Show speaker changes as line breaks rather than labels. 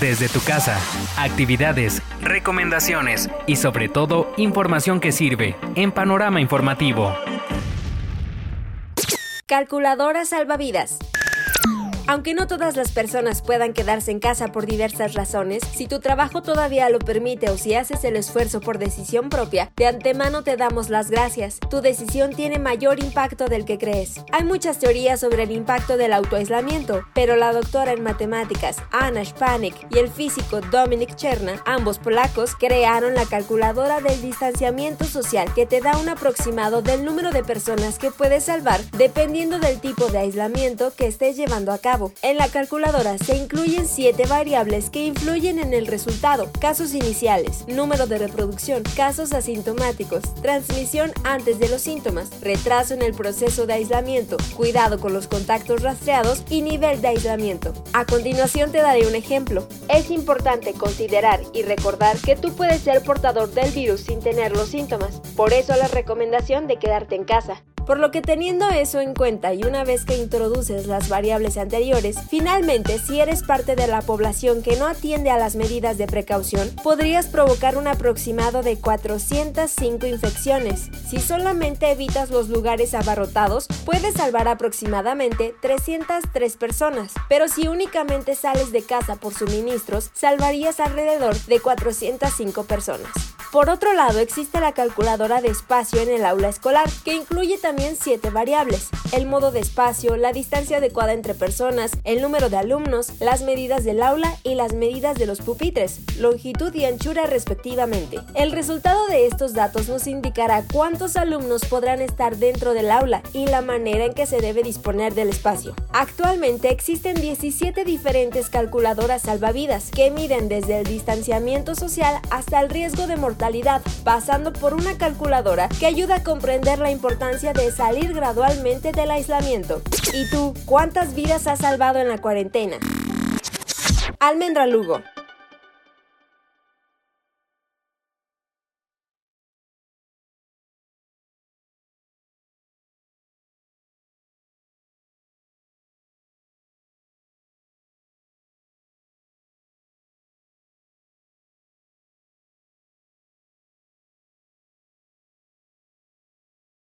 desde tu casa, actividades, recomendaciones y sobre todo información que sirve en Panorama Informativo.
Calculadora salvavidas. Aunque no todas las personas puedan quedarse en casa por diversas razones, si tu trabajo todavía lo permite o si haces el esfuerzo por decisión propia, de antemano te damos las gracias. Tu decisión tiene mayor impacto del que crees. Hay muchas teorías sobre el impacto del autoaislamiento, pero la doctora en matemáticas Anna Spanik y el físico Dominic Cherna, ambos polacos, crearon la calculadora del distanciamiento social que te da un aproximado del número de personas que puedes salvar dependiendo del tipo de aislamiento que estés llevando a cabo. En la calculadora se incluyen siete variables que influyen en el resultado, casos iniciales, número de reproducción, casos asintomáticos, transmisión antes de los síntomas, retraso en el proceso de aislamiento, cuidado con los contactos rastreados y nivel de aislamiento. A continuación te daré un ejemplo. Es importante considerar y recordar que tú puedes ser portador del virus sin tener los síntomas, por eso la recomendación de quedarte en casa. Por lo que teniendo eso en cuenta y una vez que introduces las variables anteriores, finalmente si eres parte de la población que no atiende a las medidas de precaución, podrías provocar un aproximado de 405 infecciones. Si solamente evitas los lugares abarrotados, puedes salvar aproximadamente 303 personas, pero si únicamente sales de casa por suministros, salvarías alrededor de 405 personas. Por otro lado, existe la calculadora de espacio en el aula escolar, que incluye también siete variables, el modo de espacio, la distancia adecuada entre personas, el número de alumnos, las medidas del aula y las medidas de los pupitres, longitud y anchura respectivamente. El resultado de estos datos nos indicará cuántos alumnos podrán estar dentro del aula y la manera en que se debe disponer del espacio. Actualmente existen 17 diferentes calculadoras salvavidas que miden desde el distanciamiento social hasta el riesgo de mortalidad pasando por una calculadora que ayuda a comprender la importancia de salir gradualmente del aislamiento. ¿Y tú, cuántas vidas has salvado en la cuarentena? Almendra Lugo